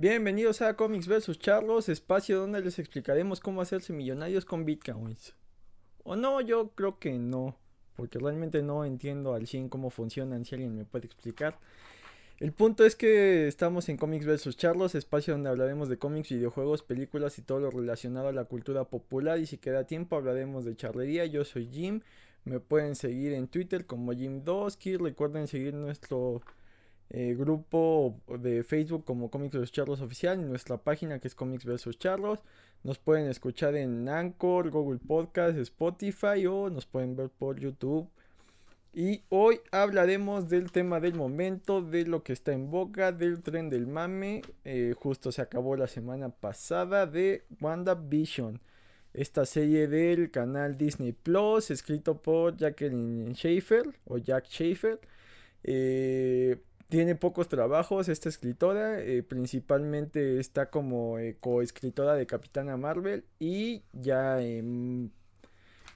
Bienvenidos a Comics vs Charlos, espacio donde les explicaremos cómo hacerse millonarios con bitcoins. O no, yo creo que no, porque realmente no entiendo al 100 cómo funcionan, si alguien me puede explicar. El punto es que estamos en Comics vs Charlos, espacio donde hablaremos de cómics, videojuegos, películas y todo lo relacionado a la cultura popular. Y si queda tiempo hablaremos de charlería. Yo soy Jim, me pueden seguir en Twitter como Jim Dosky. Recuerden seguir nuestro eh, grupo de Facebook como Comics vs Charlos Oficial y nuestra página que es Comics vs Charlos. Nos pueden escuchar en Anchor, Google Podcast, Spotify o nos pueden ver por YouTube y hoy hablaremos del tema del momento, de lo que está en boca, del tren del mame. Eh, justo se acabó la semana pasada de WandaVision. Esta serie del canal Disney Plus, escrito por Jacqueline Schaefer o Jack Schaefer. Eh, tiene pocos trabajos esta escritora, eh, principalmente está como coescritora de Capitana Marvel y ya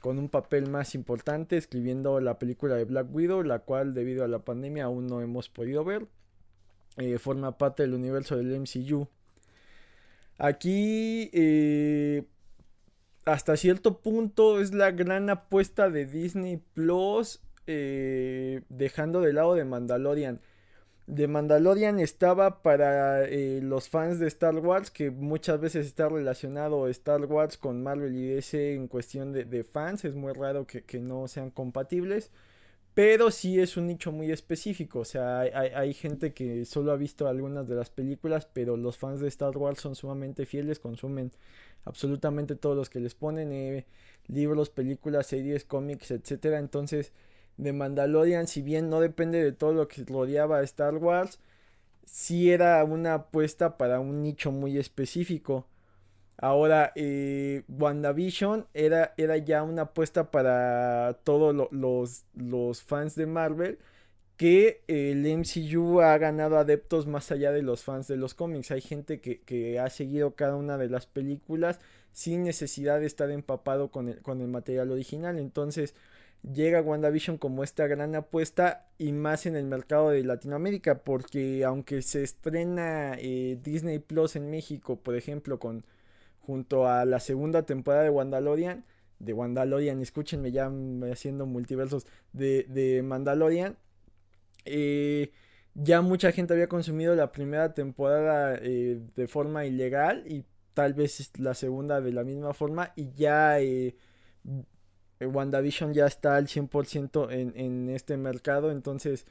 con un papel más importante escribiendo la película de Black Widow, la cual debido a la pandemia aún no hemos podido ver. Eh, forma parte del universo del MCU. Aquí, eh, hasta cierto punto, es la gran apuesta de Disney Plus, eh, dejando de lado de Mandalorian. The Mandalorian estaba para eh, los fans de Star Wars, que muchas veces está relacionado Star Wars con Marvel y DC en cuestión de, fans, es muy raro que, no sean compatibles, pero sí es un nicho muy específico, o sea, hay, gente que solo ha visto algunas de las películas, pero los fans de Star Wars son sumamente fieles, consumen absolutamente todos los que les ponen, eh, libros, películas, series, cómics, etcétera, entonces de Mandalorian, si bien no depende de todo lo que rodeaba a Star Wars, sí era una apuesta para un nicho muy específico. Ahora, eh, WandaVision era, era ya una apuesta para todos los, los fans de Marvel. Que el MCU ha ganado adeptos más allá de los fans de los cómics. Hay gente que, que ha seguido cada una de las películas sin necesidad de estar empapado con el, con el material original. Entonces, llega WandaVision como esta gran apuesta y más en el mercado de Latinoamérica porque aunque se estrena eh, Disney Plus en México por ejemplo con junto a la segunda temporada de Mandalorian de Mandalorian escúchenme ya haciendo multiversos de, de Mandalorian eh, ya mucha gente había consumido la primera temporada eh, de forma ilegal y tal vez la segunda de la misma forma y ya WandaVision ya está al 100% en, en este mercado, entonces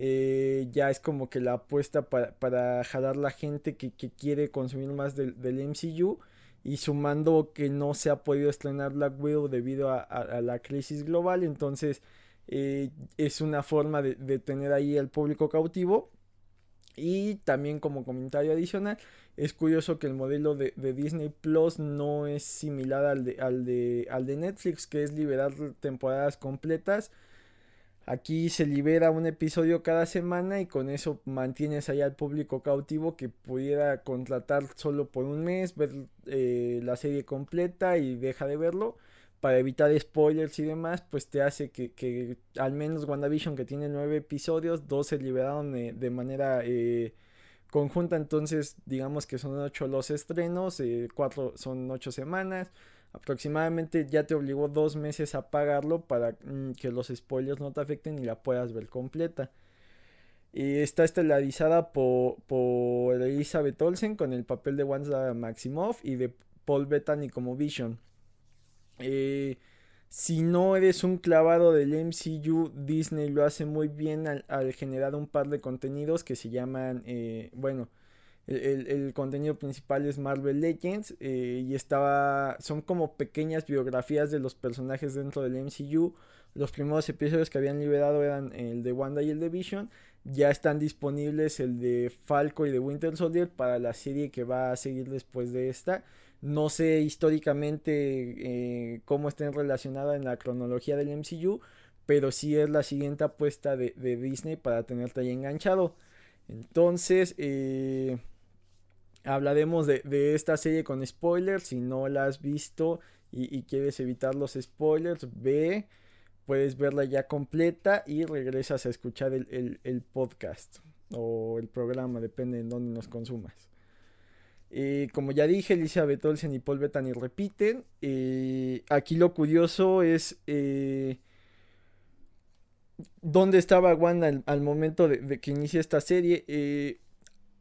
eh, ya es como que la apuesta para, para jalar la gente que, quiere consumir más del, MCU y sumando que no se ha podido estrenar Black Widow debido a, la crisis global, entonces eh, es una forma de, de tener ahí al público cautivo y también como comentario adicional, es curioso que el modelo de, Disney Plus no es similar al de, al, de, al de Netflix, que es liberar temporadas completas. Aquí se libera un episodio cada semana y con eso mantienes ahí al público cautivo que pudiera contratar solo por un mes, ver eh, la serie completa y deja de verlo. Para evitar spoilers y demás, pues te hace que, al menos WandaVision que tiene nueve episodios, dos se liberaron de manera... Eh, conjunta, entonces digamos que son ocho los estrenos, eh, cuatro son ocho semanas. Aproximadamente ya te obligó dos meses a pagarlo para mm, que los spoilers no te afecten y la puedas ver completa. Y está estelarizada por, por Elizabeth Olsen con el papel de Wanda Maximoff y de Paul Bettany como Vision. Eh, si no eres un clavado del MCU, Disney lo hace muy bien al, generar un par de contenidos que se llaman, eh, bueno, el, contenido principal es Marvel Legends eh, y estaba, son como pequeñas biografías de los personajes dentro del MCU. Los primeros episodios que habían liberado eran el de Wanda y el de Vision. Ya están disponibles el de Falco y de Winter Soldier para la serie que va a seguir después de esta. No sé históricamente eh, cómo estén relacionadas en la cronología del MCU, pero sí es la siguiente apuesta de, Disney para tenerte ahí enganchado. Entonces, eh, hablaremos de, esta serie con spoilers. Si no la has visto y, quieres evitar los spoilers, ve, puedes verla ya completa y regresas a escuchar el, el podcast o el programa, depende de dónde nos consumas. Eh, como ya dije, Elizabeth Olsen y Paul Bettany repiten. aquí lo curioso es dónde estaba Wanda al, momento de, que inicia esta serie.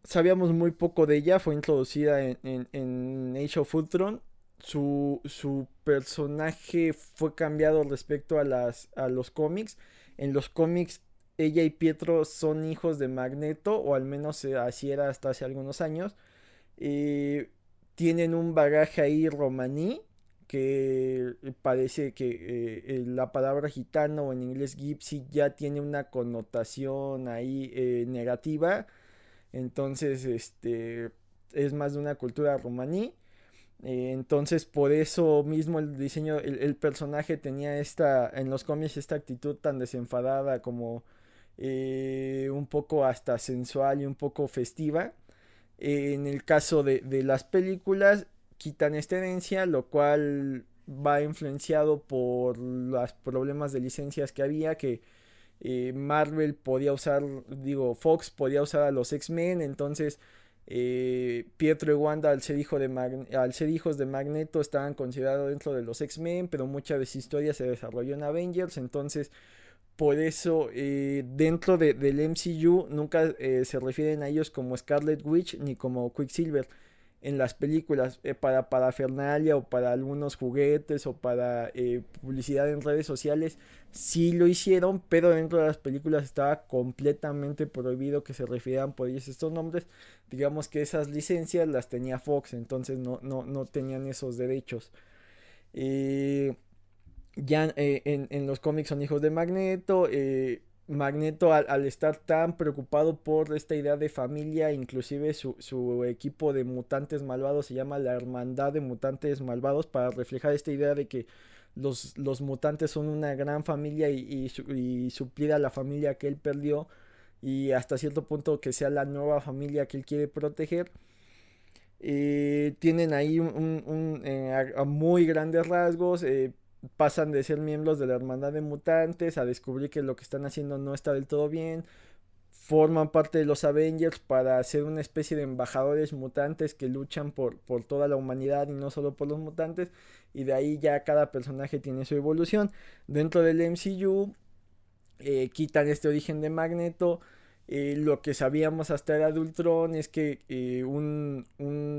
sabíamos muy poco de ella, fue introducida en, en, en Age of Ultron su, su personaje fue cambiado respecto a, las, a los cómics. En los cómics ella y Pietro son hijos de Magneto, o al menos eh, así era hasta hace algunos años. Eh, tienen un bagaje ahí romaní, que parece que eh, la palabra gitano o en inglés gypsy ya tiene una connotación ahí negativa. Entonces, este es más de una cultura romaní. Eh, entonces por eso mismo el diseño, el, personaje tenía esta, en los cómics esta actitud tan desenfadada como eh, un poco hasta sensual y un poco festiva. Eh, en el caso de, las películas quitan esta herencia, lo cual va influenciado por los problemas de licencias que había, que Marvel podía usar, digo, Fox podía usar a los X-Men, entonces eh, Pietro y Wanda, al ser, hijos de Magneto, estaban considerados dentro de los X-Men, pero mucha de su historia se desarrolló en Avengers. Entonces, por eso, eh, dentro del MCU, nunca eh, se refieren a ellos como Scarlet Witch ni como Quicksilver en las películas eh, para parafernalia o para algunos juguetes o para eh, publicidad en redes sociales sí lo hicieron pero dentro de las películas estaba completamente prohibido que se refieran por ellos estos nombres. Digamos que esas licencias las tenía Fox entonces no, no, no tenían esos derechos. Eh, ya en, en, los cómics son hijos de Magneto Magneto al, estar tan preocupado por esta idea de familia, inclusive su, equipo de mutantes malvados se llama la Hermandad de Mutantes Malvados para reflejar esta idea de que los, los mutantes son una gran familia y, y, suplir a la familia que él perdió y hasta cierto punto que sea la nueva familia que él quiere proteger. Eh, tienen ahí un, eh, a, muy grandes rasgos. Eh, pasan de ser miembros de la hermandad de mutantes a descubrir que lo que están haciendo no está del todo bien. Forman parte de los Avengers para ser una especie de embajadores mutantes que luchan por, por toda la humanidad y no solo por los mutantes. Y de ahí ya cada personaje tiene su evolución. Dentro del MCU eh, quitan este origen de Magneto eh, lo que sabíamos hasta era de Ultron es que eh, un,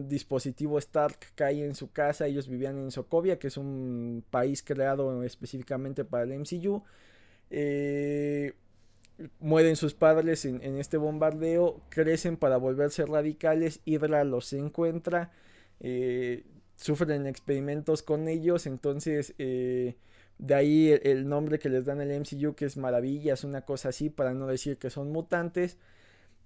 dispositivo Stark cae en su casa. Ellos vivían en Sokovia, que es un país creado específicamente para el MCU. Eh, mueren sus padres en, este bombardeo, crecen para volverse radicales. Hydra los encuentra, sufren experimentos con ellos. Entonces de ahí el, nombre que les dan el MCU, que es Maravillas, una cosa así, para no decir que son mutantes.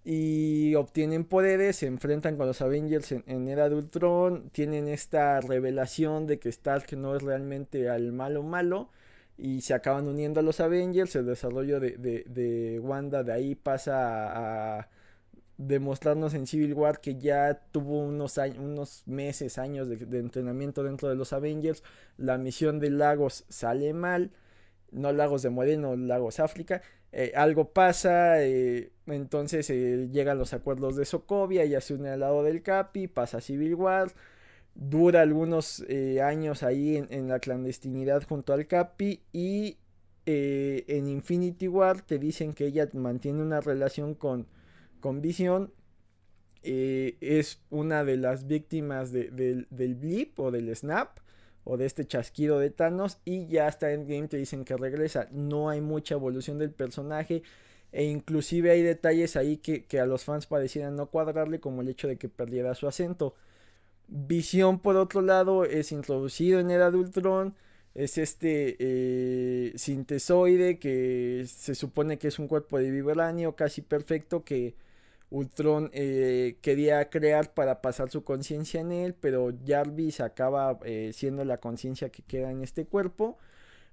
Y obtienen poderes, se enfrentan con los Avengers en, Era de Ultron. Tienen esta revelación de que Stark no es realmente al malo malo. Y se acaban uniendo a los Avengers. El desarrollo de, de Wanda de ahí pasa a demostrarnos en Civil War que ya tuvo unos, unos meses, años de, entrenamiento dentro de los Avengers. La misión de Lagos sale mal, no Lagos de Moreno, Lagos África. Eh, algo pasa, eh, entonces eh, llegan los acuerdos de Sokovia, ya se une al lado del Capi, pasa Civil War. Dura algunos años ahí en, en, la clandestinidad junto al Capi y en Infinity War te dicen que ella mantiene una relación con, con Visión eh, es una de las víctimas del blip o del snap o de este chasquido de Thanos y ya hasta en game te dicen que regresa. No hay mucha evolución del personaje e inclusive hay detalles ahí que, a los fans parecieran no cuadrarle como el hecho de que perdiera su acento. Visión por otro lado es introducido en Era de Ultron. Es este eh, sintesoide que se supone que es un cuerpo de vibranio casi perfecto que Ultron eh, quería crear para pasar su conciencia en él, pero Jarvis acaba eh, siendo la conciencia que queda en este cuerpo.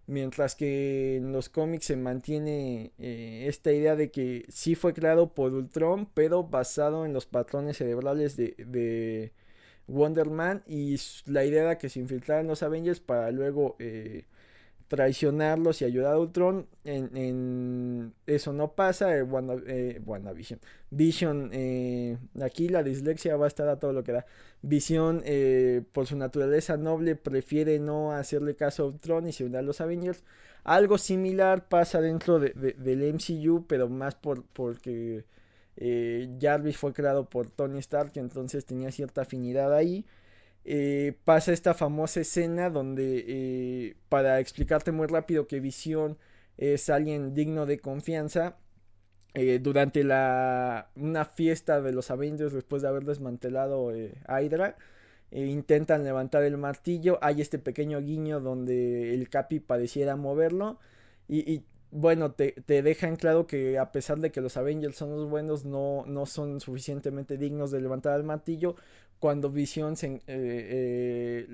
Mientras que en los cómics se mantiene eh, esta idea de que sí fue creado por Ultron, pero basado en los patrones cerebrales de, de Wonder Man. Y la idea era que se infiltraran los Avengers para luego traicionarlos y ayudar a Ultron. En, eso no pasa. Eh, eh. Vision, eh, aquí la dislexia va a estar a todo lo que da. Vision, por su naturaleza noble, prefiere no hacerle caso a Ultron y se a los Avengers. Algo similar pasa dentro de, del MCU, pero más por, porque Jarvis fue creado por Tony Stark, entonces tenía cierta afinidad ahí. Eh, pasa esta famosa escena donde, eh, para explicarte muy rápido que Visión es alguien digno de confianza, eh, durante la, una fiesta de los Avengers después de haber desmantelado Hydra, intentan levantar el martillo, hay este pequeño guiño donde el Capi pareciera moverlo y, bueno, te, te, dejan claro que a pesar de que los Avengers son los buenos, no, no son suficientemente dignos de levantar el martillo, cuando Visión eh, eh,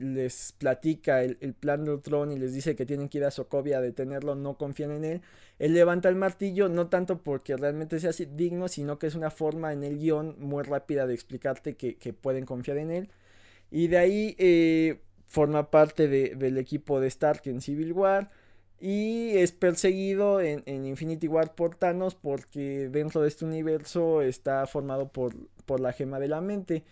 les platica el, plan de Ultron y les dice que tienen que ir a Sokovia a detenerlo, no confían en él. Él levanta el martillo, no tanto porque realmente sea digno, sino que es una forma en el guion muy rápida de explicarte que, pueden confiar en él. Y de ahí eh, forma parte del equipo de Stark en Civil War. Y es perseguido en, Infinity War por Thanos porque dentro de este universo está formado por, por la gema de la mente.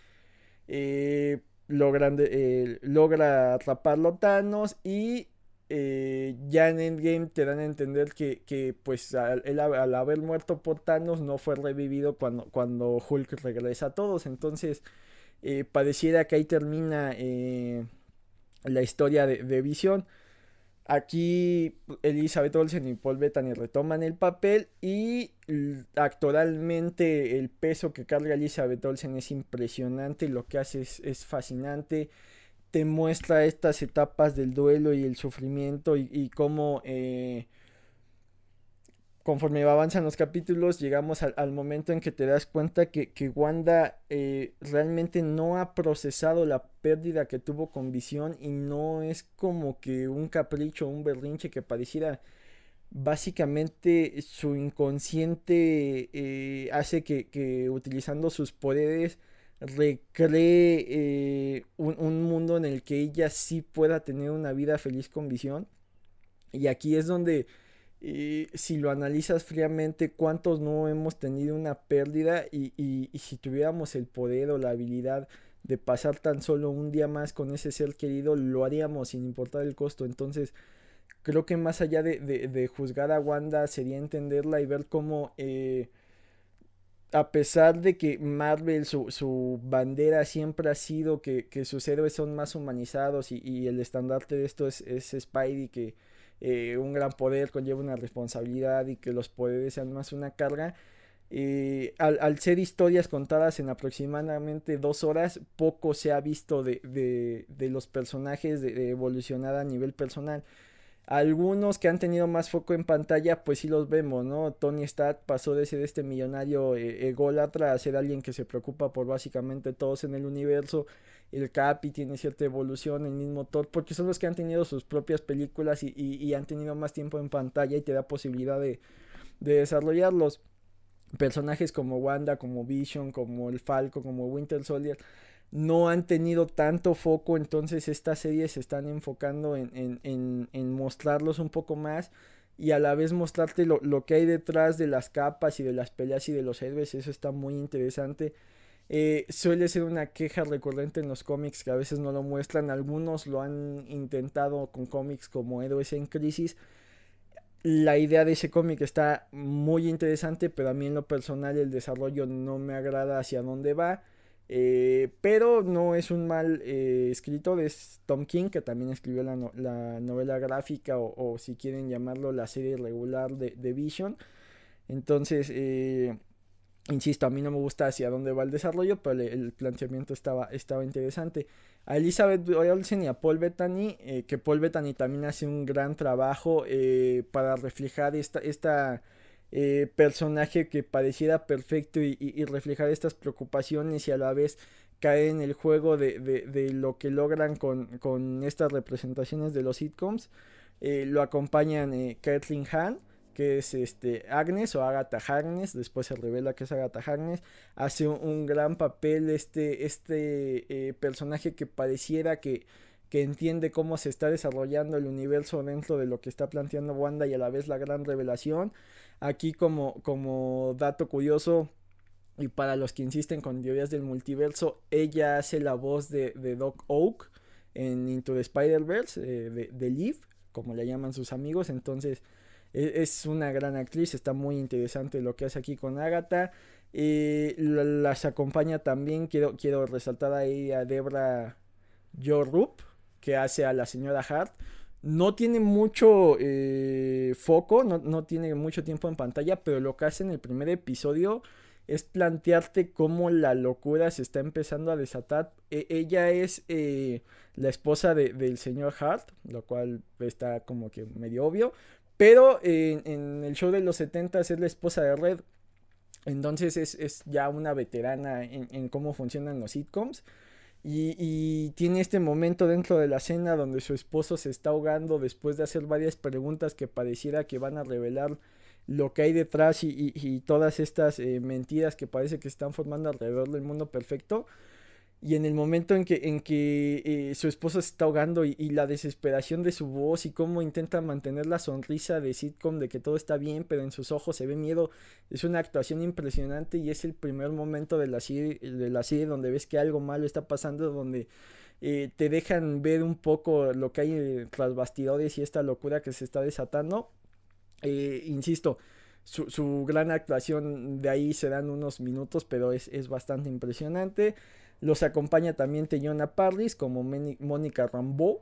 Eh, eh, logra atraparlo Thanos y eh, ya en Endgame te dan a entender que, pues al, al, haber muerto por Thanos no fue revivido cuando, cuando Hulk regresa a todos. Entonces pareciera que ahí termina la historia de, de Visión. Aquí Elizabeth Olsen y Paul Bettany retoman el papel y actualmente el peso que carga Elizabeth Olsen es impresionante, lo que hace es, fascinante, te muestra estas etapas del duelo y el sufrimiento y, cómo eh, conforme avanzan los capítulos, llegamos al, momento en que te das cuenta que, Wanda eh, realmente no ha procesado la pérdida que tuvo con visión y no es como que un capricho, un berrinche que pareciera básicamente su inconsciente eh, hace que, utilizando sus poderes recree eh, un, un, mundo en el que ella sí pueda tener una vida feliz con visión. Y aquí es donde y si lo analizas fríamente, ¿cuántos no hemos tenido una pérdida? Y, si tuviéramos el poder o la habilidad de pasar tan solo un día más con ese ser querido, lo haríamos sin importar el costo. Entonces, creo que más allá de, juzgar a Wanda, sería entenderla y ver cómo, eh, a pesar de que Marvel, su, bandera siempre ha sido que, sus héroes son más humanizados y, el estandarte de esto es, es Spidey que eh, un gran poder conlleva una responsabilidad y que los poderes sean más una carga. Eh, al, ser historias contadas en aproximadamente dos horas, poco se ha visto de, los personajes de, evolucionar a nivel personal. Algunos que han tenido más foco en pantalla, pues sí los vemos, ¿no? Tony Stark pasó de ser este millonario eh, ególatra a ser alguien que se preocupa por básicamente todos en el universo el Capi tiene cierta evolución, el mismo Thor, porque son los que han tenido sus propias películas y, han tenido más tiempo en pantalla y te da posibilidad de, desarrollarlos. Personajes como Wanda, como Vision, como el Falco, como Winter Soldier, no han tenido tanto foco, entonces estas series se están enfocando en, mostrarlos un poco más y a la vez mostrarte lo, lo, que hay detrás de las capas y de las peleas y de los héroes, eso está muy interesante. Eh, suele ser una queja recurrente en los cómics que a veces no lo muestran. Algunos lo han intentado con cómics como Héroes en Crisis. La idea de ese cómic está muy interesante, pero a mí en lo personal el desarrollo no me agrada hacia dónde va. Eh, pero no es un mal eh, escritor, es Tom King, que también escribió la, novela gráfica o, si quieren llamarlo la serie regular de, de Vision. Entonces, Insisto, a mí no me gusta hacia dónde va el desarrollo, pero el planteamiento estaba, estaba interesante. A Elizabeth Olsen y a Paul Bettany, eh, que Paul Bettany también hace un gran trabajo eh, para reflejar esta, esta eh, personaje que pareciera perfecto y, reflejar estas preocupaciones y a la vez caer en el juego de, lo que logran con, estas representaciones de los sitcoms. lo acompañan Kathleen Hahn que es este Agnes o Agatha Harkness, después se revela que es Agatha Harkness, hace un, gran papel este, este eh, personaje que pareciera que, que entiende cómo se está desarrollando el universo dentro de lo que está planteando Wanda y a la vez la gran revelación. Aquí como, como dato curioso, y para los que insisten con teorías del multiverso, ella hace la voz de, Doc Oak en Into the Spider-Verse, eh, de, de Liv, como le llaman sus amigos. Entonces, es una gran actriz, está muy interesante lo que hace aquí con Agatha. Eh, las acompaña también, quiero, quiero resaltar ahí a Debra Jorup, que hace a la señora Hart. No tiene mucho eh, foco, no, no, tiene mucho tiempo en pantalla, pero lo que hace en el primer episodio es plantearte cómo la locura se está empezando a desatar. E, ella es eh, la esposa del señor Hart, lo cual está como que medio obvio, pero en, el show de los 70 es la esposa de Red. Entonces es, ya una veterana en, cómo funcionan los sitcoms. Y, tiene este momento dentro de la cena donde su esposo se está ahogando después de hacer varias preguntas que pareciera que van a revelar lo que hay detrás y, todas estas eh, mentiras que parece que están formando alrededor del mundo perfecto. Y en el momento en que, en que eh, su esposo se está ahogando y, la desesperación de su voz y cómo intenta mantener la sonrisa de sitcom de que todo está bien, pero en sus ojos se ve miedo, es una actuación impresionante y es el primer momento de la serie, de la serie donde ves que algo malo está pasando, donde eh, te dejan ver un poco lo que hay eh, tras bastidores y esta locura que se está desatando. insisto, su, su, gran actuación de ahí se dan unos minutos, pero es, es bastante impresionante. Los acompaña también Teyona Parris como Mónica Rambeau.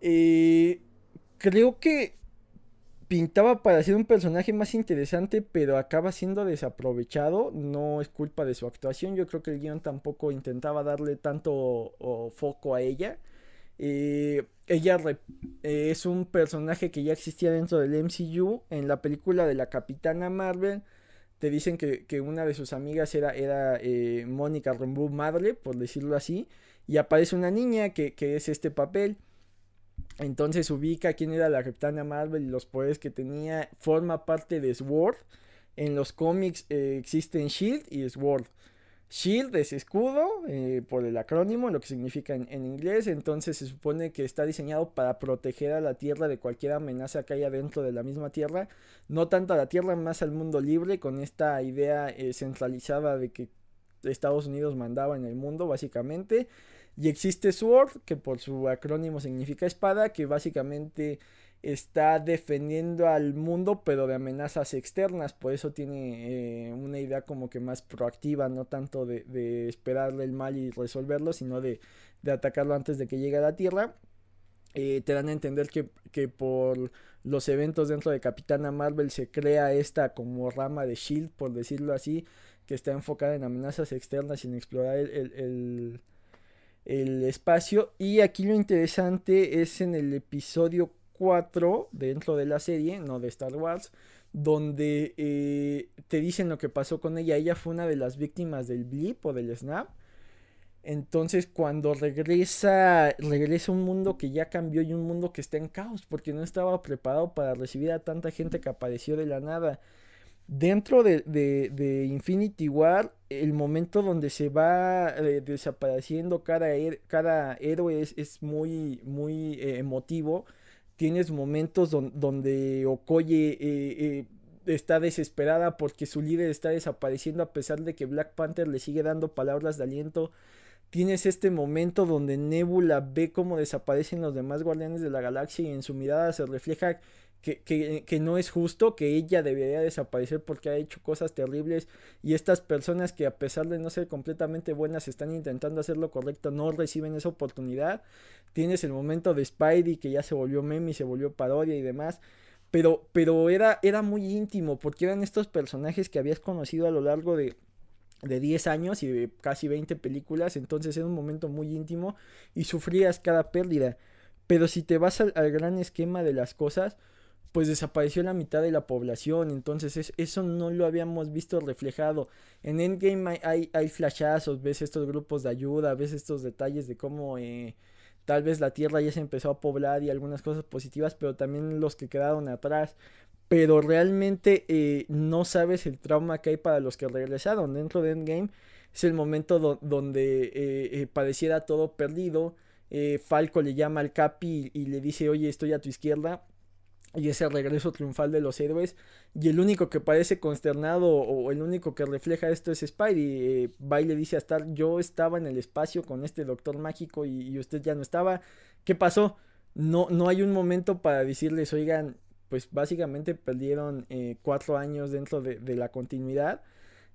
Eh, creo que pintaba para ser un personaje más interesante, pero acaba siendo desaprovechado. No es culpa de su actuación. Yo creo que el guion tampoco intentaba darle tanto foco a ella. Eh, ella eh, es un personaje que ya existía dentro del MCU. En la película de la Capitana Marvel te dicen que, una de sus amigas era, era eh, Mónica Rambeau madre, por decirlo así, y aparece una niña que, es este papel. Entonces ubica quién era la Capitana Marvel y los poderes que tenía. Forma parte de Sword. En los cómics eh, existen Shield y Sword. Shield es escudo, eh, por el acrónimo, lo que significa en, inglés. Entonces se supone que está diseñado para proteger a la Tierra de cualquier amenaza que haya dentro de la misma Tierra. No tanto a la Tierra, más al mundo libre, con esta idea eh, centralizada de que Estados Unidos mandaba en el mundo, básicamente. Y existe SWORD, que por su acrónimo significa espada, que básicamente está defendiendo al mundo pero de amenazas externas. Por eso tiene eh, una idea como que más proactiva no tanto de, esperarle el mal y resolverlo sino de, atacarlo antes de que llegue a la tierra. Eh, te dan a entender que, que, por los eventos dentro de Capitana Marvel se crea esta como rama de Shield por decirlo así que está enfocada en amenazas externas sin explorar el, el, el espacio. Y aquí lo interesante es en el episodio 4 dentro de la serie, no de Star Wars, donde eh, te dicen lo que pasó con ella. Ella fue una de las víctimas del blip o del snap. Entonces cuando regresa, regresa un mundo que ya cambió y un mundo que está en caos porque no estaba preparado para recibir a tanta gente que apareció de la nada. Dentro de, de, Infinity War, el momento donde se va eh, desapareciendo cada, cada héroe es, muy, muy eh, emotivo tienes momentos donde Okoye eh, eh, está desesperada porque su líder está desapareciendo a pesar de que Black Panther le sigue dando palabras de aliento. Tienes este momento donde Nebula ve cómo desaparecen los demás guardianes de la galaxia y en su mirada se refleja que, no es justo, que ella debería desaparecer porque ha hecho cosas terribles y estas personas que a pesar de no ser completamente buenas están intentando hacer lo correcto no reciben esa oportunidad. Tienes el momento de Spidey que ya se volvió meme y se volvió parodia y demás. Pero, pero era, era muy íntimo porque eran estos personajes que habías conocido a lo largo de, de 10 años y de casi 20 películas, entonces era un momento muy íntimo y sufrías cada pérdida. Pero si te vas al gran esquema de las cosas, pues desapareció la mitad de la población, entonces eso no lo habíamos visto reflejado. En Endgame hay, hay, flashazos, ves estos grupos de ayuda, ves estos detalles de cómo eh, tal vez la Tierra ya se empezó a poblar y algunas cosas positivas, pero también los que quedaron atrás. Pero realmente eh, no sabes el trauma que hay para los que regresaron. Dentro de Endgame es el momento donde eh, pareciera todo perdido eh, Falco le llama al Capi y, le dice, oye, estoy a tu izquierda. Y ese regreso triunfal de los héroes. Y el único que parece consternado o el único que refleja esto es Spidey. Eh, va y le dice a Star, yo estaba en el espacio con este doctor mágico y, usted ya no estaba. ¿Qué pasó? No, no hay un momento para decirles, oigan, pues básicamente perdieron eh, cuatro años dentro de, de la continuidad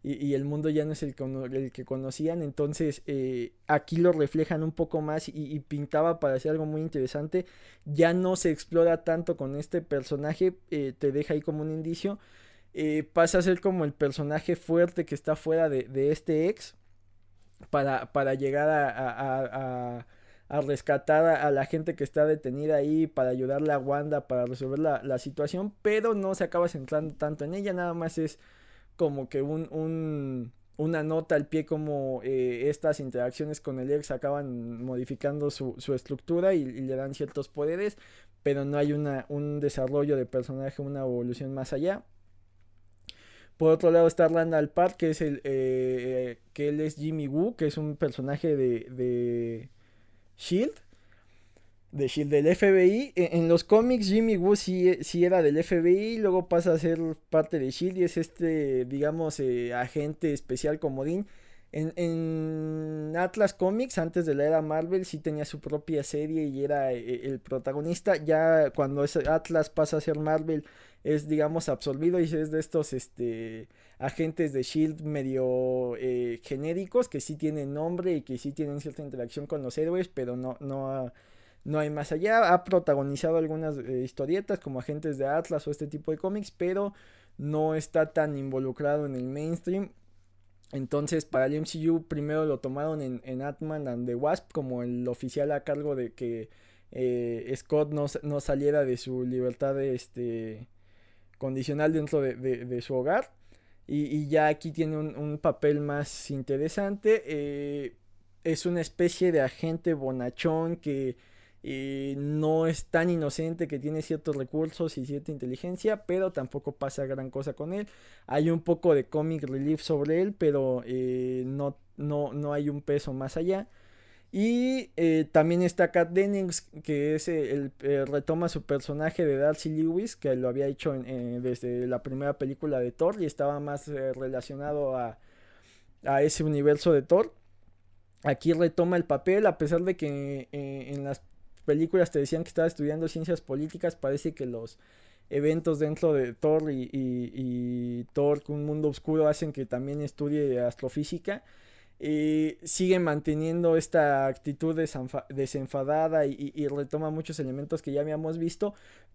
y, el mundo ya no es el, el que conocían. Entonces eh, aquí lo reflejan un poco más y, pintaba para hacer algo muy interesante. Ya no se explora tanto con este personaje, eh, te deja ahí como un indicio. Eh, pasa a ser como el personaje fuerte que está fuera de, este ex para, para llegar a, a, rescatar a, la gente que está detenida ahí, para ayudarle a Wanda, para resolver la, la situación, pero no se acaba centrando tanto en ella, nada más es como que un, una nota al pie como eh, estas interacciones con el ex acaban modificando su, estructura y, le dan ciertos poderes, pero no hay una, un desarrollo de personaje, una evolución más allá. Por otro lado está Randall Park, que es el eh, que él es Jimmy Woo, que es un personaje de, de Shield de Shield del FBI. En, los cómics Jimmy Woo sí, era del FBI, luego pasa a ser parte de Shield y es este, digamos, eh, agente especial comodín. En, en, Atlas Comics, antes de la era Marvel, sí tenía su propia serie y era eh, el protagonista. Ya cuando ese Atlas pasa a ser Marvel, es, digamos, absorbido y es de estos este, agentes de Shield medio eh, genéricos que sí tienen nombre y que sí tienen cierta interacción con los héroes, pero no, no, no hay más allá. Ha protagonizado algunas eh, historietas como Agentes de Atlas o este tipo de cómics, pero no está tan involucrado en el mainstream. Entonces, para el MCU, primero lo tomaron en, en Atman and the Wasp como el oficial a cargo de que eh, Scott no, no, saliera de su libertad este, condicional dentro de, su hogar. Y, ya aquí tiene un, papel más interesante. Eh, es una especie de agente bonachón que no es tan inocente que tiene ciertos recursos y cierta inteligencia, pero tampoco pasa gran cosa con él. Hay un poco de comic relief sobre él, pero eh, no, no, no, hay un peso más allá. Y eh, también está Kat Dennings, que es eh, el, retoma su personaje de Darcy Lewis, que lo había hecho desde la primera película de Thor y estaba más relacionado a, a ese universo de Thor aquí retoma el papel, a pesar de que en las películas te decían que estaba estudiando ciencias políticas, parece que los eventos dentro de Thor y, y, Thor, un mundo oscuro, hacen que también estudie astrofísica. Eh, sigue manteniendo esta actitud desenfadada y, retoma muchos elementos que ya habíamos visto,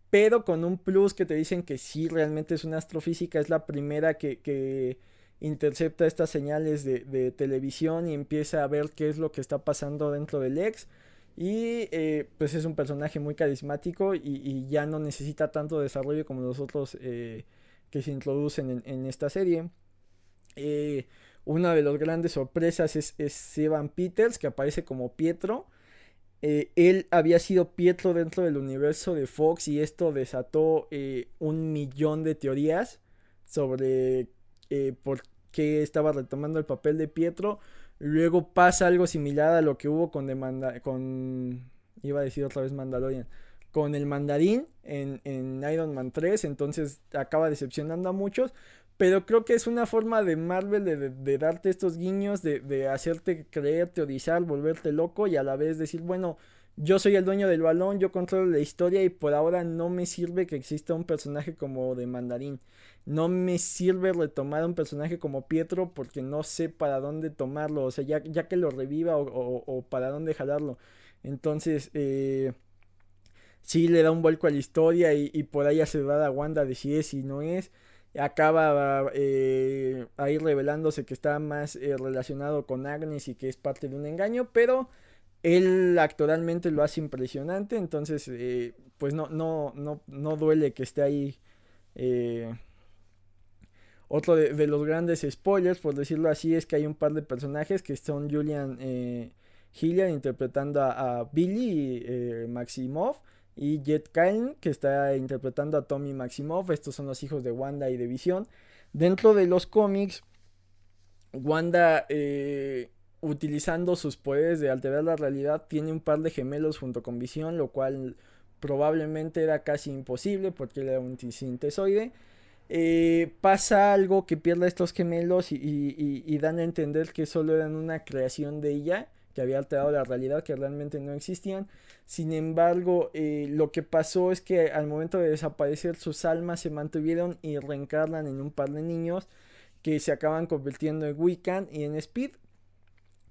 pero con un plus que te dicen que sí, realmente es una astrofísica, es la primera que, intercepta estas señales de, de, televisión y empieza a ver qué es lo que está pasando dentro del ex. Y eh, pues es un personaje muy carismático y, ya no necesita tanto desarrollo como los otros eh, que se introducen en, esta serie. Eh, una de las grandes sorpresas es, es, Evan Peters, que aparece como Pietro. él había sido Pietro dentro del universo de Fox y esto desató un millón de teorías sobre por qué estaba retomando el papel de Pietro. Luego pasa algo similar a lo que hubo con, demanda, con iba a decir otra vez Mandalorian, con el mandarín en, en Iron Man 3, entonces acaba decepcionando a muchos, pero creo que es una forma de Marvel de, darte estos guiños, de, de, hacerte creer, teorizar, volverte loco y a la vez decir, bueno, yo soy el dueño del balón, yo controlo la historia y por ahora no me sirve que exista un personaje como de mandarín. No me sirve retomar un personaje como Pietro porque no sé para dónde tomarlo, o sea, ya, ya que lo reviva o, para dónde jalarlo. Entonces, eh, sí le da un vuelco a la historia y, por ahí se va a Wanda de si es y no es. Acaba eh, ahí revelándose que está más eh, relacionado con Agnes y que es parte de un engaño, pero él actualmente lo hace impresionante, entonces eh, pues no, no, no, no duele que esté ahí. Eh, otro de, los grandes spoilers, por decirlo así, es que hay un par de personajes que son Julian eh, Hilliard interpretando a, Billy eh, Maximov y Jet Kyle que está interpretando a Tommy Maximov. Estos son los hijos de Wanda y de Vision. Dentro de los cómics, Wanda utilizando sus poderes de alterar la realidad, tiene un par de gemelos junto con Visión, lo cual probablemente era casi imposible porque era un sintesoide. Eh, pasa algo que pierde estos gemelos y, dan a entender que solo eran una creación de ella, que había alterado la realidad, que realmente no existían. Sin embargo, eh, lo que pasó es que al momento de desaparecer sus almas se mantuvieron y reencarnan en un par de niños que se acaban convirtiendo en Wiccan y en Speed.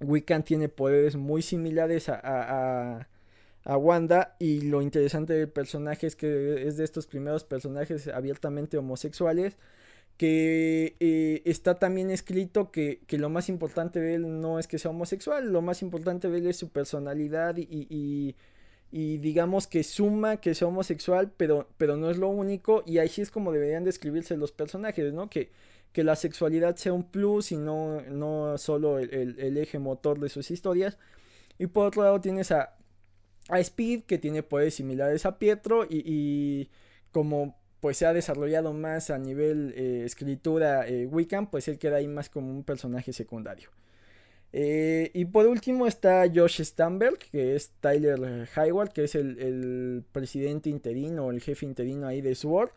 Wiccan tiene poderes muy similares a a Wanda y lo interesante del personaje es que es de estos primeros personajes abiertamente homosexuales que eh, está también escrito que, lo más importante de él no es que sea homosexual, lo más importante de él es su personalidad y, y, digamos que suma que sea homosexual, pero, pero no es lo único y así es como deberían describirse los personajes, ¿no? Que, que la sexualidad sea un plus y no, no solo el, el eje motor de sus historias. Y por otro lado tienes a, a Speed, que tiene poderes similares a Pietro, y, como pues se ha desarrollado más a nivel eh, escritura eh, Wiccan, pues él queda ahí más como un personaje secundario. Eh, y por último está Josh Stamberg, que es Tyler Hayward, que es el, presidente interino o el jefe interino ahí de SWORD.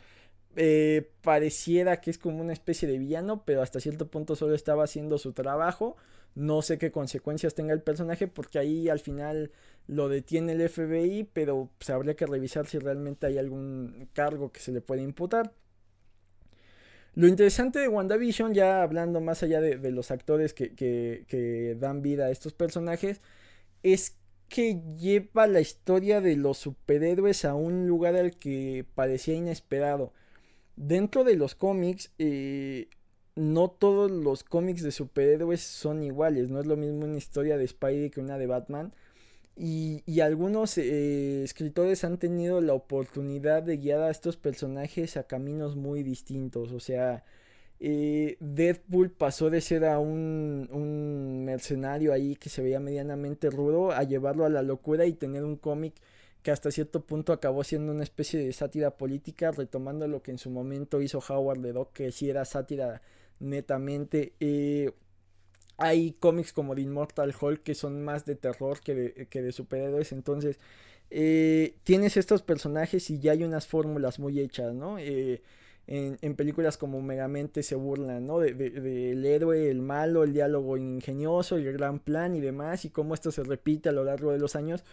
pareciera que es como una especie de villano, pero hasta cierto punto solo estaba haciendo su trabajo. No sé qué consecuencias tenga el personaje porque ahí al final lo detiene el FBI, pero se habría que revisar si realmente hay algún cargo que se le puede imputar. Lo interesante de WandaVision, ya hablando más allá de, los actores que, que, dan vida a estos personajes, es que lleva la historia de los superhéroes a un lugar al que parecía inesperado. Dentro de los cómics, eh, no todos los cómics de superhéroes son iguales. No es lo mismo una historia de Spidey que una de Batman. Y, algunos eh, escritores han tenido la oportunidad de guiar a estos personajes a caminos muy distintos. O sea, eh, Deadpool pasó de ser a un, un, mercenario ahí que se veía medianamente rudo a llevarlo a la locura y tener un cómic que hasta cierto punto acabó siendo una especie de sátira política, retomando lo que en su momento hizo Howard the Dog, que sí era sátira netamente. Eh, hay cómics como The Immortal Hulk que son más de terror que de, que de superhéroes. Entonces, eh, tienes estos personajes y ya hay unas fórmulas muy hechas, ¿no? Eh, en, películas como Megamente se burlan, ¿no? Del de, héroe, el malo, el diálogo ingenioso, el gran plan y demás, y cómo esto se repite a lo largo de los años.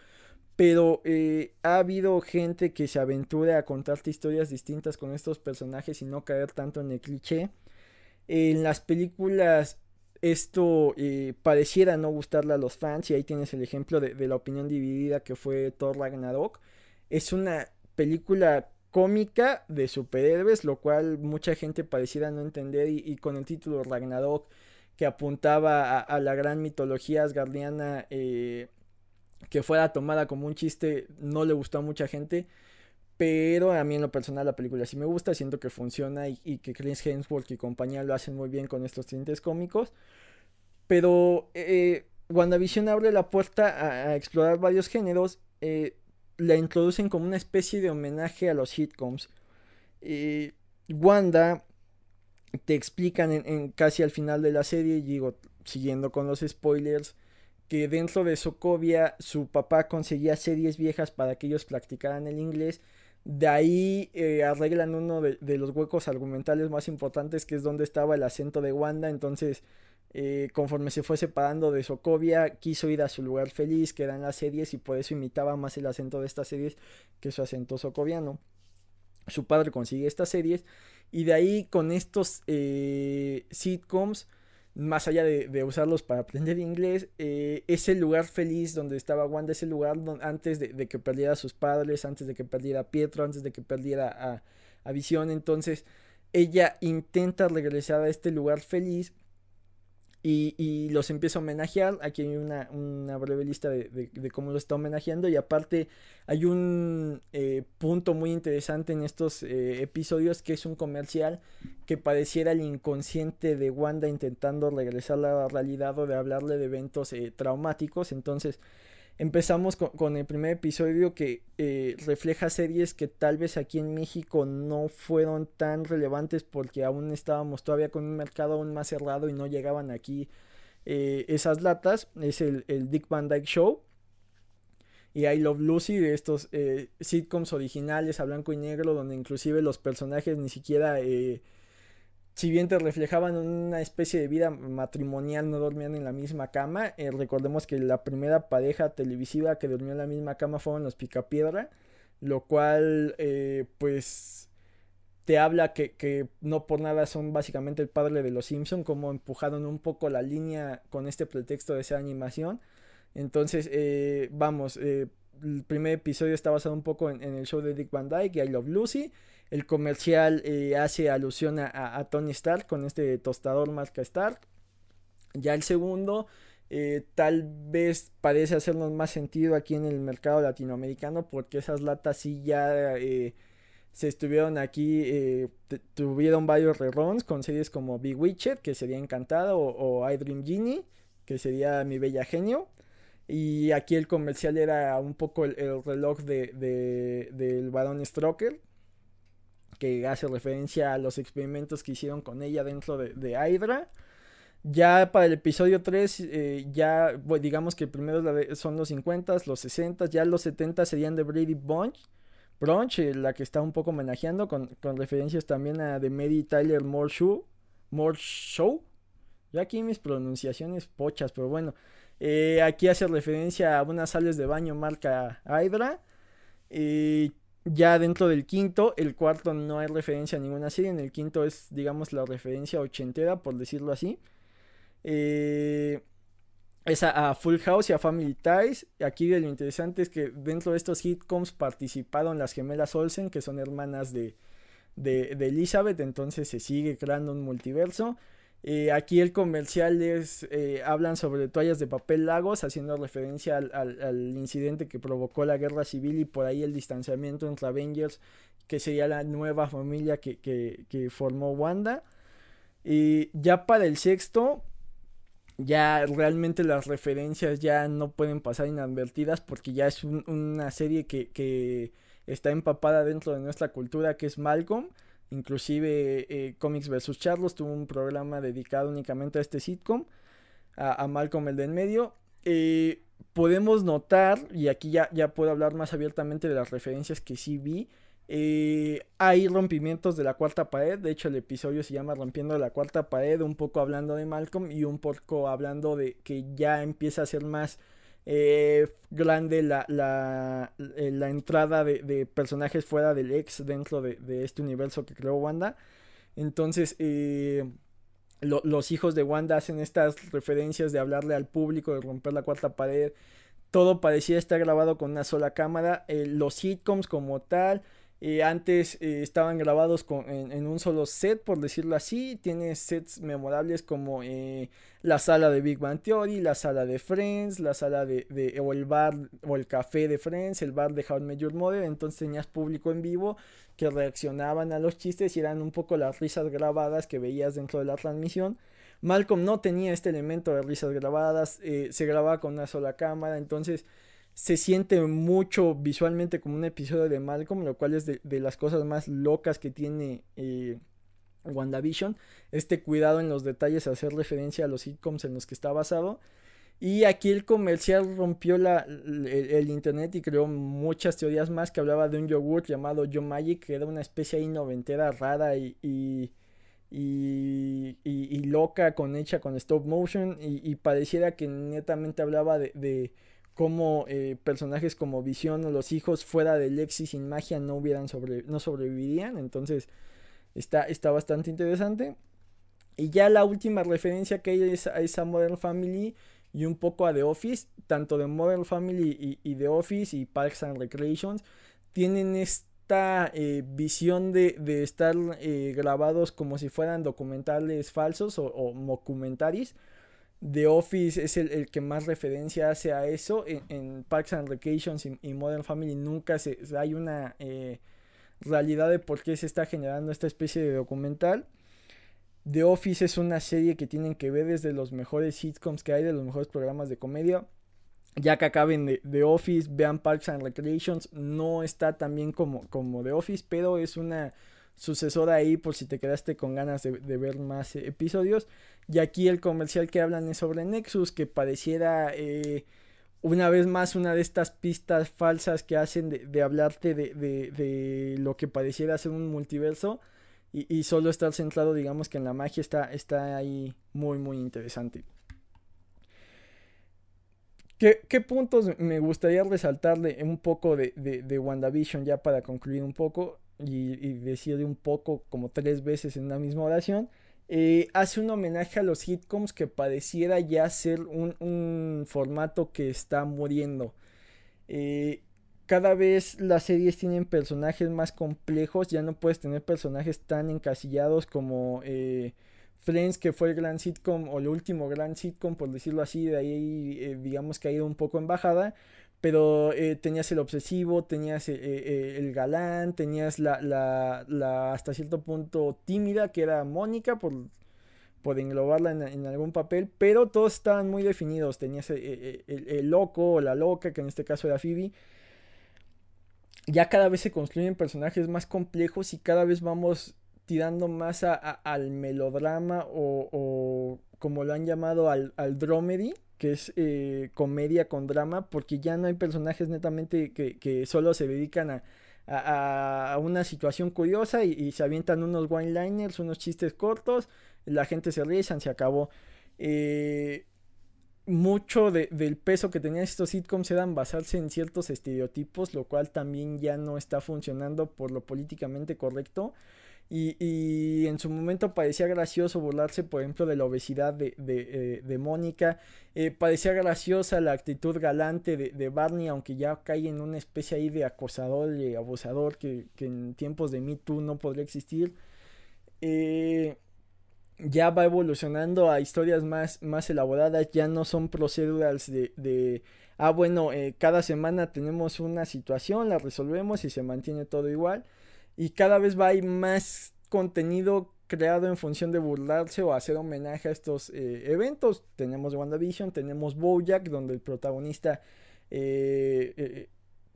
Pero ha habido gente que se aventura a contarte historias distintas con estos personajes y no caer tanto en el cliché. En las películas esto eh, pareciera no gustarle a los fans y ahí tienes el ejemplo de, la opinión dividida que fue Thor Ragnarok. Es una película cómica de superhéroes, lo cual mucha gente pareciera no entender y, con el título Ragnarok que apuntaba a, la gran mitología asgardiana eh, que fuera tomada como un chiste no le gustó a mucha gente pero a mí en lo personal la película sí me gusta, siento que funciona y, que Chris Hemsworth y compañía lo hacen muy bien con estos tintes cómicos. Pero eh, WandaVision abre la puerta a, explorar varios géneros. Eh, la introducen como una especie de homenaje a los sitcoms. Eh, Wanda te explican en, casi al final de la serie, digo, siguiendo con los spoilers, que dentro de Sokovia su papá conseguía series viejas para que ellos practicaran el inglés de ahí eh, arreglan uno de, los huecos argumentales más importantes, que es donde estaba el acento de Wanda. Entonces, eh, conforme se fue separando de Sokovia, quiso ir a su lugar feliz, que eran las series, y por eso imitaba más el acento de estas series que su acento socoviano. Su padre consigue estas series, y de ahí con estos eh, sitcoms más allá de, usarlos para aprender inglés, eh, ese lugar feliz donde estaba Wanda, ese lugar antes de, que perdiera a sus padres, antes de que perdiera a Pietro, antes de que perdiera a, a Visión, entonces ella intenta regresar a este lugar feliz y, los empieza a homenajear. Aquí hay una, breve lista de, cómo lo está homenajeando. Y aparte hay un eh, punto muy interesante en estos eh, episodios que es un comercial que pareciera el inconsciente de Wanda intentando regresar a la realidad o de hablarle de eventos eh, traumáticos. Entonces Empezamos con, el primer episodio que eh, refleja series que tal vez aquí en México no fueron tan relevantes porque aún estábamos todavía con un mercado aún más cerrado y no llegaban aquí eh, esas latas. Es el, Dick Van Dyke Show. Y I Love Lucy de estos eh, sitcoms originales a blanco y negro donde inclusive los personajes ni siquiera si bien te reflejaban una especie de vida matrimonial no dormían en la misma cama recordemos que la primera pareja televisiva que durmió en la misma cama fueron los Picapiedra lo cual pues te habla que, no por nada son básicamente el padre de los Simpson, como empujaron un poco la línea con este pretexto de esa animación. Entonces, eh, vamos, eh, el primer episodio está basado un poco en, el show de Dick Van Dyke, I Love Lucy. El comercial eh, hace alusión a, Tony Stark con este tostador marca Stark. Ya el segundo, tal vez parece hacernos más sentido aquí en el mercado latinoamericano porque esas latas sí ya se estuvieron aquí, eh, tuvieron varios reruns con series como Bewitched, que sería Encantada, o, I Dream Genie, que sería Mi Bella Genio. Y aquí el comercial era un poco el, reloj de, del varón Stroker, que hace referencia a los experimentos que hicieron con ella dentro de, de Hydra. Ya para el episodio 3, eh, ya digamos que primero son los 50, los 60, ya los 70 serían de Brady Bunch Brunch, eh, la que está un poco homenajeando con, referencias también a The Mary Tyler Moore Show. More Show. Ya aquí mis pronunciaciones pochas, pero bueno. Eh, aquí hace referencia a unas sales de baño marca Hydra. Y ya dentro del quinto, el cuarto no hay referencia a ninguna serie. En el quinto es, digamos, la referencia ochentera, por decirlo así. Eh, es a, Full House y a Family Ties. Aquí lo interesante es que dentro de estos hitcoms participaron las gemelas Olsen, que son hermanas de, de, Elizabeth, entonces se sigue creando un multiverso. Eh, aquí el comercial es, eh, hablan sobre toallas de papel lagos, haciendo referencia al, incidente que provocó la guerra civil y por ahí el distanciamiento entre Avengers, que sería la nueva familia que, que formó Wanda. Y ya para el sexto, ya realmente las referencias ya no pueden pasar inadvertidas porque ya es una serie que, está empapada dentro de nuestra cultura que es Malcolm. Inclusive eh, Comics vs. Charlos tuvo un programa dedicado únicamente a este sitcom, a, Malcolm el de en medio. Eh, podemos notar, y aquí ya, ya puedo hablar más abiertamente de las referencias que sí vi, eh, hay rompimientos de la cuarta pared. De hecho, el episodio se llama Rompiendo la cuarta pared. Un poco hablando de Malcolm y un poco hablando de que ya empieza a ser más eh, grande la, la, eh, la entrada de, personajes fuera del ex dentro de, este universo que creó Wanda. Entonces, los hijos de Wanda hacen estas referencias de hablarle al público, de romper la cuarta pared. Todo parecía estar grabado con una sola cámara. los sitcoms como tal antes eh, estaban grabados en, un solo set, por decirlo así. Tiene sets memorables como eh, la sala de Big Bang Theory, la sala de Friends, la sala de, o el bar o el café de Friends, el bar de How Major Mother. Entonces tenías público en vivo que reaccionaban a los chistes y eran un poco las risas grabadas que veías dentro de la transmisión. Malcolm no tenía este elemento de risas grabadas, eh, se grababa con una sola cámara, entonces se siente mucho visualmente como un episodio de Malcolm, lo cual es de, las cosas más locas que tiene eh, WandaVision. Este cuidado en los detalles, hacer referencia a los sitcoms en los que está basado. Y aquí el comercial rompió la, el, internet y creó muchas teorías más que hablaba de un yogurt llamado Yo Magic, que era una especie ahí noventera rara y, y, y, loca, con hecha con stop motion. Y, pareciera que netamente hablaba de como eh, personajes como Visión o los hijos fuera de Lexi sin magia no hubieran sobre, no sobrevivirían. Entonces está, está bastante interesante. Y ya la última referencia que hay es a esa Modern Family y un poco a The Office. Tanto de Modern Family y, The Office y Parks and Recreations tienen esta eh, visión de, estar eh, grabados como si fueran documentales falsos o, o mockumentaries The Office es el, que más referencia hace a eso. En, Parks and Recreations y, Modern Family nunca se, hay una eh, realidad de por qué se está generando esta especie de documental. The Office es una serie que tienen que ver desde los mejores sitcoms que hay, de los mejores programas de comedia. Ya que acaben de The Office, vean Parks and Recreations. No está tan bien como, como The Office, pero es una sucesora ahí por si te quedaste con ganas de, ver más episodios. Y aquí el comercial que hablan es sobre Nexus, que pareciera eh, una vez más una de estas pistas falsas que hacen de, hablarte de, lo que pareciera ser un multiverso y, solo estar centrado digamos que en la magia está, está ahí muy muy interesante. ¿Qué, puntos me gustaría resaltarle un poco de, de, WandaVision ya para concluir un poco y, y decirle un poco como tres veces en una misma oración? Eh, hace un homenaje a los sitcoms que pareciera ya ser un, formato que está muriendo. Eh, cada vez las series tienen personajes más complejos, ya no puedes tener personajes tan encasillados como eh, Friends, que fue el gran sitcom o el último gran sitcom, por decirlo así, de ahí digamos que ha ido un poco en bajada pero eh, tenías el obsesivo, tenías eh, eh, el galán, tenías la, hasta cierto punto tímida, que era Mónica, por, por englobarla en, algún papel, pero todos estaban muy definidos, tenías el, loco o la loca, que en este caso era Phoebe. Ya cada vez se construyen personajes más complejos y cada vez vamos tirando más al melodrama o, como lo han llamado al, al dramedy que es eh, comedia con drama, porque ya no hay personajes netamente que, solo se dedican a, a, una situación curiosa y, se avientan unos one-liners, unos chistes cortos, la gente se ríe, se acabó. Eh, mucho del peso que tenían estos sitcoms era basarse en ciertos estereotipos, lo cual también ya no está funcionando por lo políticamente correcto. Y, en su momento parecía gracioso burlarse, por ejemplo, de la obesidad de, de, eh, Mónica. Eh, parecía graciosa la actitud galante de, Barney, aunque ya cae en una especie ahí de acosador y abusador que, en tiempos de Me Too no podría existir. Eh, ya va evolucionando a historias más, más elaboradas, ya no son procedurals de, de ah, bueno, cada semana tenemos una situación, la resolvemos y se mantiene todo igual y cada vez va a más contenido creado en función de burlarse o hacer homenaje a estos eh, eventos. Tenemos WandaVision, tenemos Bojack, donde el protagonista, eh, eh,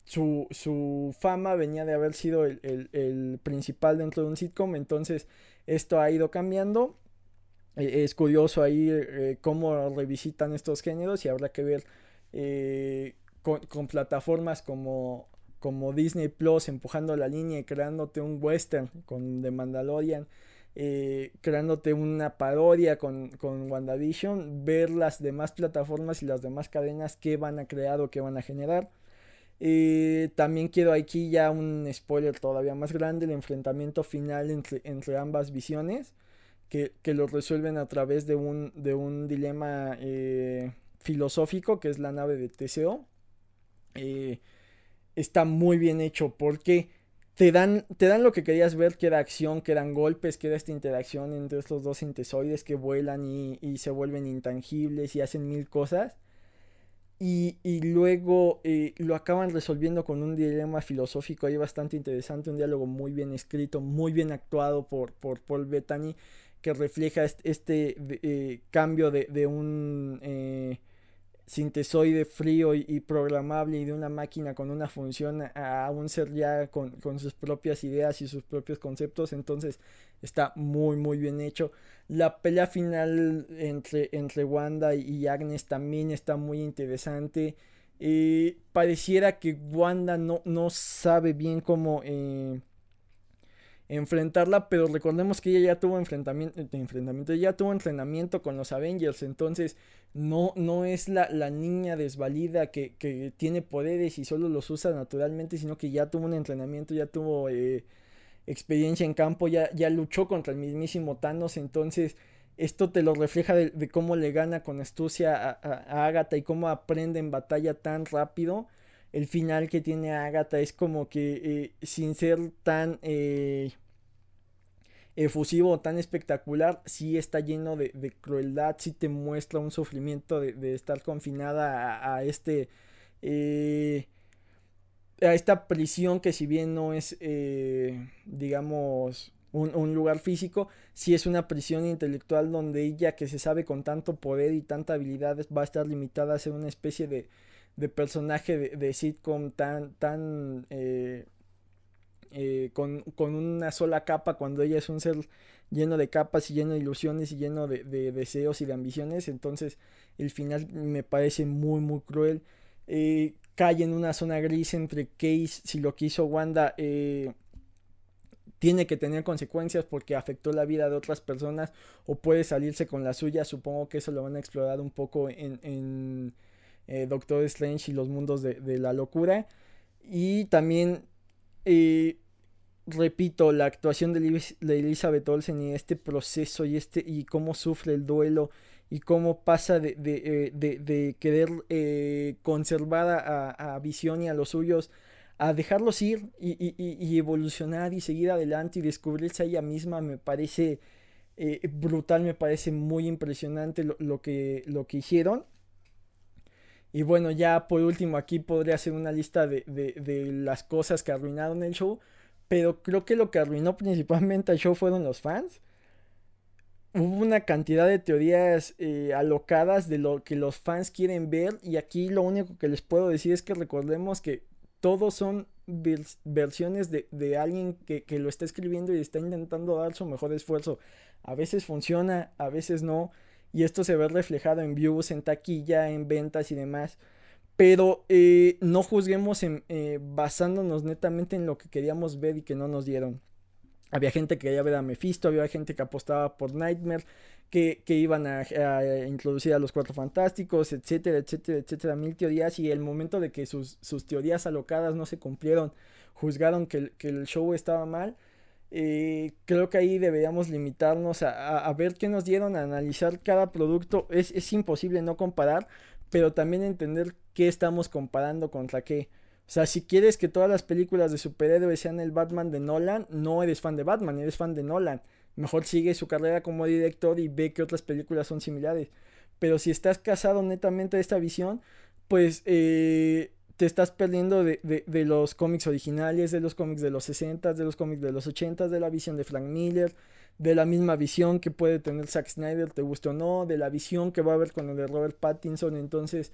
su, fama venía de haber sido el, principal dentro de un sitcom, entonces esto ha ido cambiando. es curioso ahí cómo revisitan estos géneros y habrá que ver con plataformas como como Disney Plus empujando la línea y creándote un western con The Mandalorian, eh, creándote una parodia con, con WandaVision, ver las demás plataformas y las demás cadenas que van a crear o que van a generar. Eh, también quiero aquí ya un spoiler todavía más grande, el enfrentamiento final entre, entre ambas visiones, que, lo resuelven a través de un, de un dilema eh, filosófico, que es la nave de TCO está muy bien hecho porque te dan, te dan lo que querías ver, que era acción, que eran golpes, que era esta interacción entre estos dos sintesoides que vuelan y, se vuelven intangibles y hacen mil cosas. Y, luego eh, lo acaban resolviendo con un dilema filosófico ahí bastante interesante, un diálogo muy bien escrito, muy bien actuado por, por Paul Bettany, que refleja este, eh, cambio de, un... Eh, sintesoide frío y, programable y de una máquina con una función a, un ser ya con, sus propias ideas y sus propios conceptos. Entonces está muy muy bien hecho. La pelea final entre, entre Wanda y Agnes también está muy interesante. Eh, pareciera que Wanda no, no sabe bien cómo... Eh, enfrentarla, pero recordemos que ella ya tuvo enfrentamiento, enfrentamiento, ya tuvo entrenamiento con los Avengers, entonces no, no es la, la niña desvalida que, que, tiene poderes y solo los usa naturalmente, sino que ya tuvo un entrenamiento, ya tuvo eh, experiencia en campo, ya, ya luchó contra el mismísimo Thanos, entonces esto te lo refleja de, cómo le gana con astucia a, a, Agatha y cómo aprende en batalla tan rápido el final que tiene Agatha es como que eh, sin ser tan eh, efusivo tan espectacular, sí está lleno de, crueldad, sí te muestra un sufrimiento de, estar confinada a, este... Eh, a esta prisión que si bien no es, digamos, un, un, lugar físico, sí es una prisión intelectual donde ella que se sabe con tanto poder y tanta habilidad va a estar limitada a ser una especie de, de personaje de, sitcom tan, tan, eh, eh, con, una sola capa cuando ella es un ser lleno de capas y lleno de ilusiones y lleno de, deseos y de ambiciones. Entonces el final me parece muy muy cruel. Eh, cae en una zona gris entre Case, si lo que hizo Wanda eh, tiene que tener consecuencias porque afectó la vida de otras personas o puede salirse con la suya. Supongo que eso lo van a explorar un poco en, Doctor Strange y los mundos de, de la locura. Y también eh, repito, la actuación de, Elizabeth Olsen y este proceso y, este, y cómo sufre el duelo y cómo pasa de, de, eh, querer eh, conservar a, a, Visión y a los suyos a dejarlos ir y, evolucionar y seguir adelante y descubrirse a ella misma me parece brutal, me parece muy impresionante lo, que, lo que hicieron. Y bueno, ya por último aquí podría hacer una lista de, las cosas que arruinaron el show. Pero creo que lo que arruinó principalmente el show fueron los fans. Hubo una cantidad de teorías eh, alocadas de lo que los fans quieren ver. Y aquí lo único que les puedo decir es que recordemos que todos son versiones de, alguien que, que, lo está escribiendo y está intentando dar su mejor esfuerzo. A veces funciona, a veces no y esto se ve reflejado en views, en taquilla, en ventas y demás. Pero eh, no juzguemos eh, basándonos netamente en lo que queríamos ver y que no nos dieron. Había gente que quería ver a Mephisto, había gente que apostaba por Nightmare, que, iban a, introducir a los Cuatro Fantásticos, etcétera, etcétera, etcétera, mil teorías. Y el momento de que sus, teorías alocadas no se cumplieron, juzgaron que, que el show estaba mal eh, creo que ahí deberíamos limitarnos a, ver qué nos dieron, a analizar cada producto. Es, imposible no comparar, pero también entender qué estamos comparando contra qué. O sea, si quieres que todas las películas de superhéroes sean el Batman de Nolan, no eres fan de Batman, eres fan de Nolan. Mejor sigue su carrera como director y ve que otras películas son similares. Pero si estás casado netamente a esta visión, pues eh, te estás perdiendo de, los cómics originales, de los cómics de los 60, de los cómics de los 80, de la visión de Frank Miller, de la misma visión que puede tener Zack Snyder, te guste o no, de la visión que va a haber con el de Robert Pattinson. Entonces,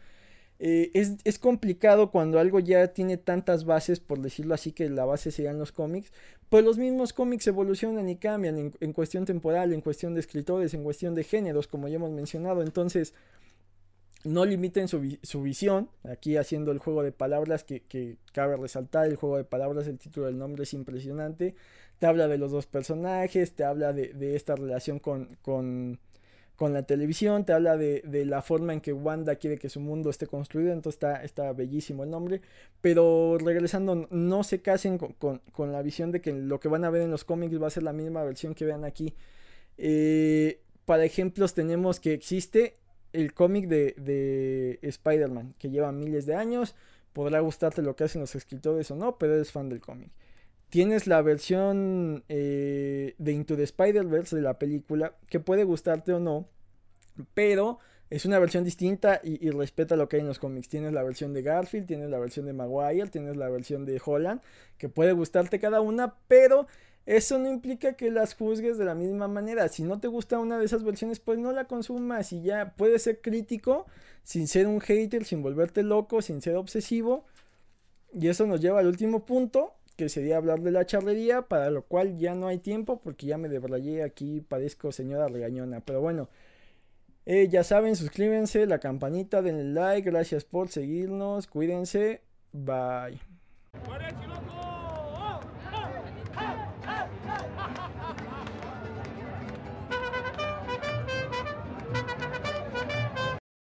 eh, es, complicado cuando algo ya tiene tantas bases, por decirlo así, que la base serían los cómics, pues los mismos cómics evolucionan y cambian en, en cuestión temporal, en cuestión de escritores, en cuestión de géneros, como ya hemos mencionado. Entonces, no limiten su, su, visión, aquí haciendo el juego de palabras que, cabe resaltar, el juego de palabras, el título del nombre es impresionante, te habla de los dos personajes, te habla de, esta relación con, con, la televisión, te habla de, la forma en que Wanda quiere que su mundo esté construido, entonces está, está bellísimo el nombre, pero regresando, no se casen con, la visión de que lo que van a ver en los cómics va a ser la misma versión que vean aquí. Eh, para ejemplos tenemos que existe el cómic de, Spider-Man, que lleva miles de años. Podrá gustarte lo que hacen los escritores o no, pero eres fan del cómic. Tienes la versión eh, de Into the Spider-Verse de la película, que puede gustarte o no, pero es una versión distinta y, y, respeta lo que hay en los cómics. Tienes la versión de Garfield, tienes la versión de Maguire, tienes la versión de Holland, que puede gustarte cada una, pero eso no implica que las juzgues de la misma manera. Si no te gusta una de esas versiones, pues no la consumas y ya puedes ser crítico sin ser un hater, sin volverte loco, sin ser obsesivo. Y eso nos lleva al último punto, que sería hablar de la charrería, para lo cual ya no hay tiempo porque ya me debrayé aquí, parezco señora regañona. Pero bueno, eh, ya saben, suscríbanse, la campanita, denle like, gracias por seguirnos, cuídense, bye.